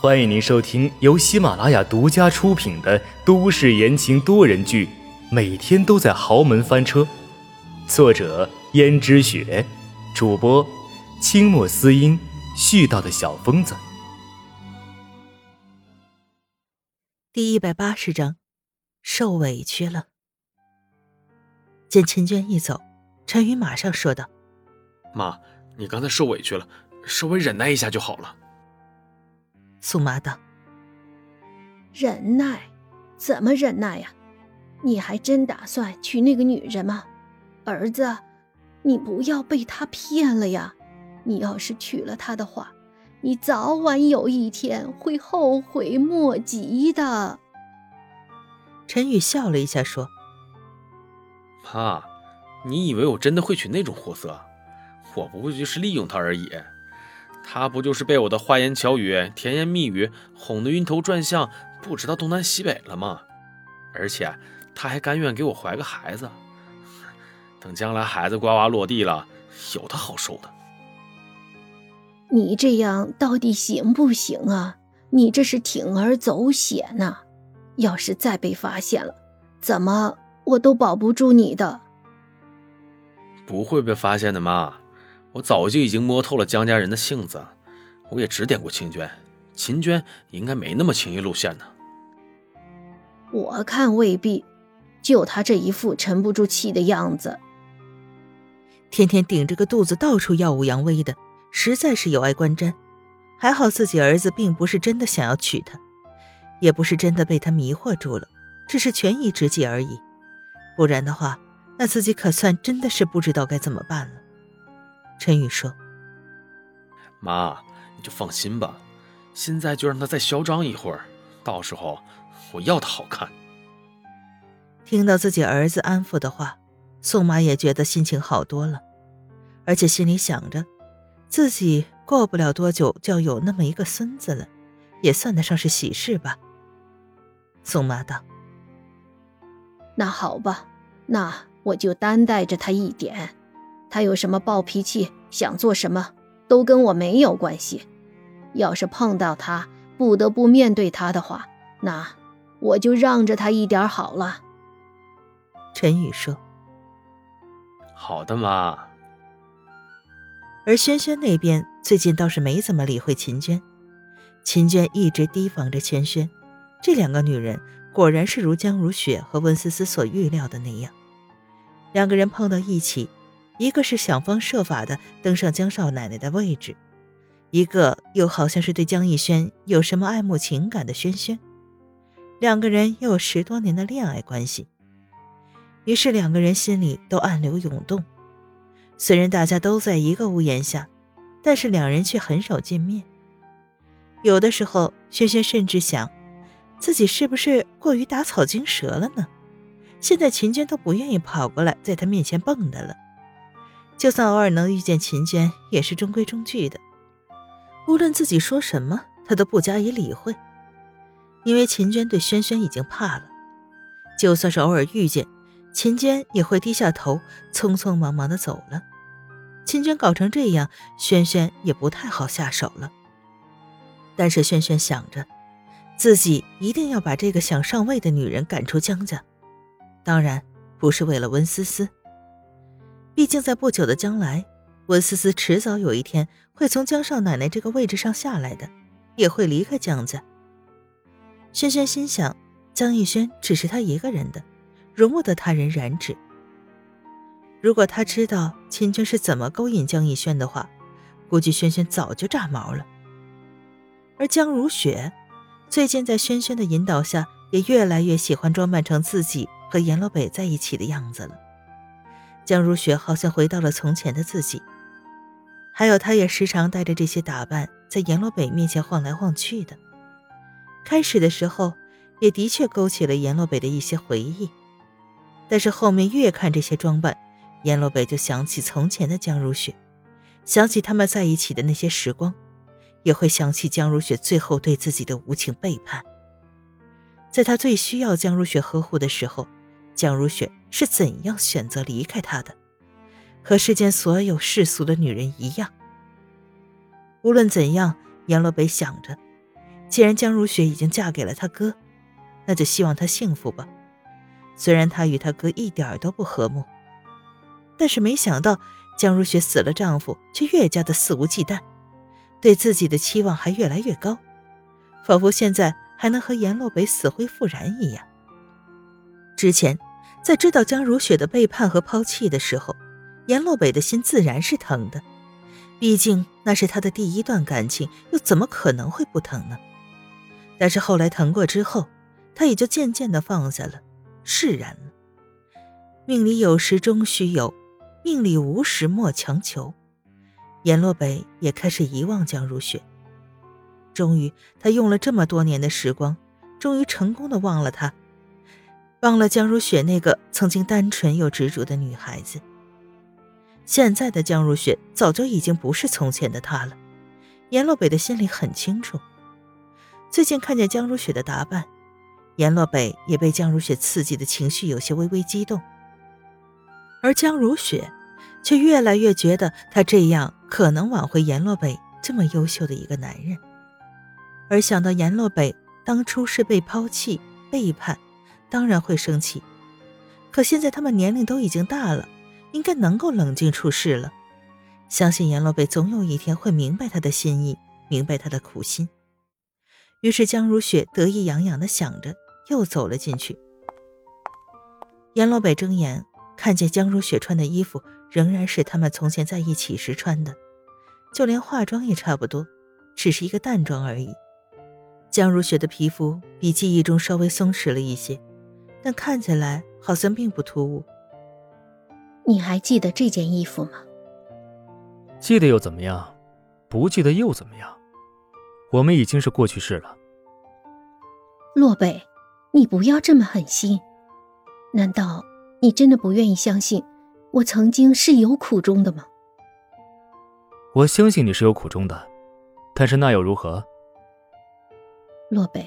欢迎您收听由喜马拉雅独家出品的都市言情多人剧《每天都在豪门翻车》，作者：胭脂雪，主播：清墨思音，絮叨的小疯子。第一百八十章，受委屈了。见秦娟一走，陈宇马上说道：“妈，你刚才受委屈了，稍微忍耐一下就好了。”宋妈道：“忍耐？怎么忍耐呀？你还真打算娶那个女人吗？儿子，你不要被她骗了呀！你要是娶了她的话，你早晚有一天会后悔莫及的。”陈宇笑了一下说：“妈，你以为我真的会娶那种货色？我不过就是利用她而已。”他不就是被我的花言巧语、甜言蜜语哄得晕头转向，不知道东南西北了吗？而且他还甘愿给我怀个孩子，等将来孩子呱呱落地了，有他好受的。你这样到底行不行啊？你这是铤而走险呐！要是再被发现了，怎么我都保不住你的。不会被发现的，妈。我早就已经摸透了江家人的性子，我也指点过秦娟，秦娟应该没那么轻易露馅呢。我看未必，就她这一副沉不住气的样子，天天顶着个肚子到处耀武扬威的，实在是有碍观瞻。还好自己儿子并不是真的想要娶她，也不是真的被她迷惑住了，只是权宜之计而已。不然的话，那自己可算真的是不知道该怎么办了。陈宇说：“妈，你就放心吧，现在就让他再嚣张一会儿，到时候我要他好看。”听到自己儿子安抚的话，宋妈也觉得心情好多了，而且心里想着，自己过不了多久就要有那么一个孙子了，也算得上是喜事吧。宋妈道：“那好吧，那我就担待着他一点。”他有什么暴脾气，想做什么，都跟我没有关系。要是碰到他不得不面对他的话，那我就让着他一点好了。陈宇说：“好的，妈。”而轩轩那边最近倒是没怎么理会秦娟，秦娟一直提防着轩轩。这两个女人果然是如江如雪和温思思所预料的那样，两个人碰到一起。一个是想方设法的登上江少奶奶的位置，一个又好像是对江逸轩有什么爱慕情感的轩轩，两个人又有十多年的恋爱关系，于是两个人心里都暗流涌动。虽然大家都在一个屋檐下，但是两人却很少见面。有的时候，轩轩甚至想，自己是不是过于打草惊蛇了呢？现在秦娟都不愿意跑过来在他面前蹦跶了。就算偶尔能遇见秦娟，也是中规中矩的。无论自己说什么，他都不加以理会，因为秦娟对轩轩已经怕了。就算是偶尔遇见，秦娟也会低下头，匆匆忙忙的走了。秦娟搞成这样，轩轩也不太好下手了。但是轩轩想着，自己一定要把这个想上位的女人赶出江家，当然不是为了温思思。毕竟，在不久的将来，温思思迟早有一天会从江少奶奶这个位置上下来的，也会离开江家。轩轩心想，江逸轩只是他一个人的，容不得他人染指。如果他知道秦娟是怎么勾引江逸轩的话，估计轩轩早就炸毛了。而江如雪，最近在轩轩的引导下，也越来越喜欢装扮成自己和阎罗北在一起的样子了。江如雪好像回到了从前的自己，还有她也时常带着这些打扮在阎罗北面前晃来晃去的。开始的时候，也的确勾起了阎罗北的一些回忆，但是后面越看这些装扮，阎罗北就想起从前的江如雪，想起他们在一起的那些时光，也会想起江如雪最后对自己的无情背叛。在他最需要江如雪呵护的时候。江如雪是怎样选择离开他的？和世间所有世俗的女人一样。无论怎样，阎罗北想着，既然江如雪已经嫁给了他哥，那就希望他幸福吧。虽然她与他哥一点都不和睦，但是没想到江如雪死了丈夫，却越加的肆无忌惮，对自己的期望还越来越高，仿佛现在还能和阎洛北死灰复燃一样。之前，在知道江如雪的背叛和抛弃的时候，阎洛北的心自然是疼的，毕竟那是他的第一段感情，又怎么可能会不疼呢？但是后来疼过之后，他也就渐渐的放下了，释然了。命里有时终须有，命里无时莫强求。阎洛北也开始遗忘江如雪。终于，他用了这么多年的时光，终于成功的忘了她。忘了江如雪那个曾经单纯又执着的女孩子。现在的江如雪早就已经不是从前的她了，阎洛北的心里很清楚。最近看见江如雪的打扮，阎洛北也被江如雪刺激的情绪有些微微激动。而江如雪，却越来越觉得他这样可能挽回阎洛北这么优秀的一个男人。而想到阎洛北当初是被抛弃、背叛。当然会生气，可现在他们年龄都已经大了，应该能够冷静处事了。相信阎罗北总有一天会明白他的心意，明白他的苦心。于是江如雪得意洋洋地想着，又走了进去。阎罗北睁眼看见江如雪穿的衣服仍然是他们从前在一起时穿的，就连化妆也差不多，只是一个淡妆而已。江如雪的皮肤比记忆中稍微松弛了一些。但看起来好像并不突兀。你还记得这件衣服吗？记得又怎么样？不记得又怎么样？我们已经是过去式了。洛北，你不要这么狠心。难道你真的不愿意相信我曾经是有苦衷的吗？我相信你是有苦衷的，但是那又如何？洛北，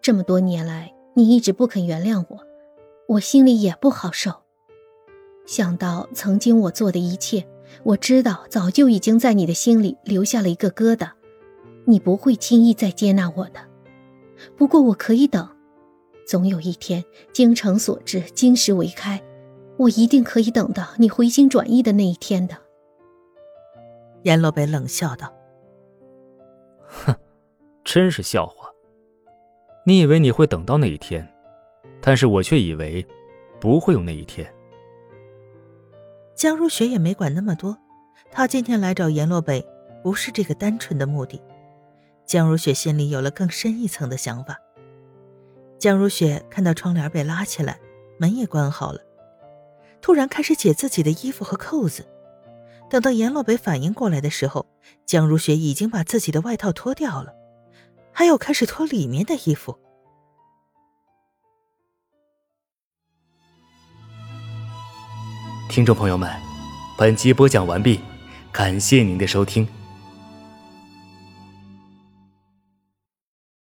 这么多年来。你一直不肯原谅我，我心里也不好受。想到曾经我做的一切，我知道早就已经在你的心里留下了一个疙瘩，你不会轻易再接纳我的。不过我可以等，总有一天精诚所至，金石为开，我一定可以等到你回心转意的那一天的。阎罗北冷笑道：“哼，真是笑话。”你以为你会等到那一天，但是我却以为不会有那一天。江如雪也没管那么多，她今天来找阎洛北，不是这个单纯的目的。江如雪心里有了更深一层的想法。江如雪看到窗帘被拉起来，门也关好了，突然开始解自己的衣服和扣子。等到阎洛北反应过来的时候，江如雪已经把自己的外套脱掉了。还有开始脱里面的衣服。听众朋友们，本集播讲完毕，感谢您的收听。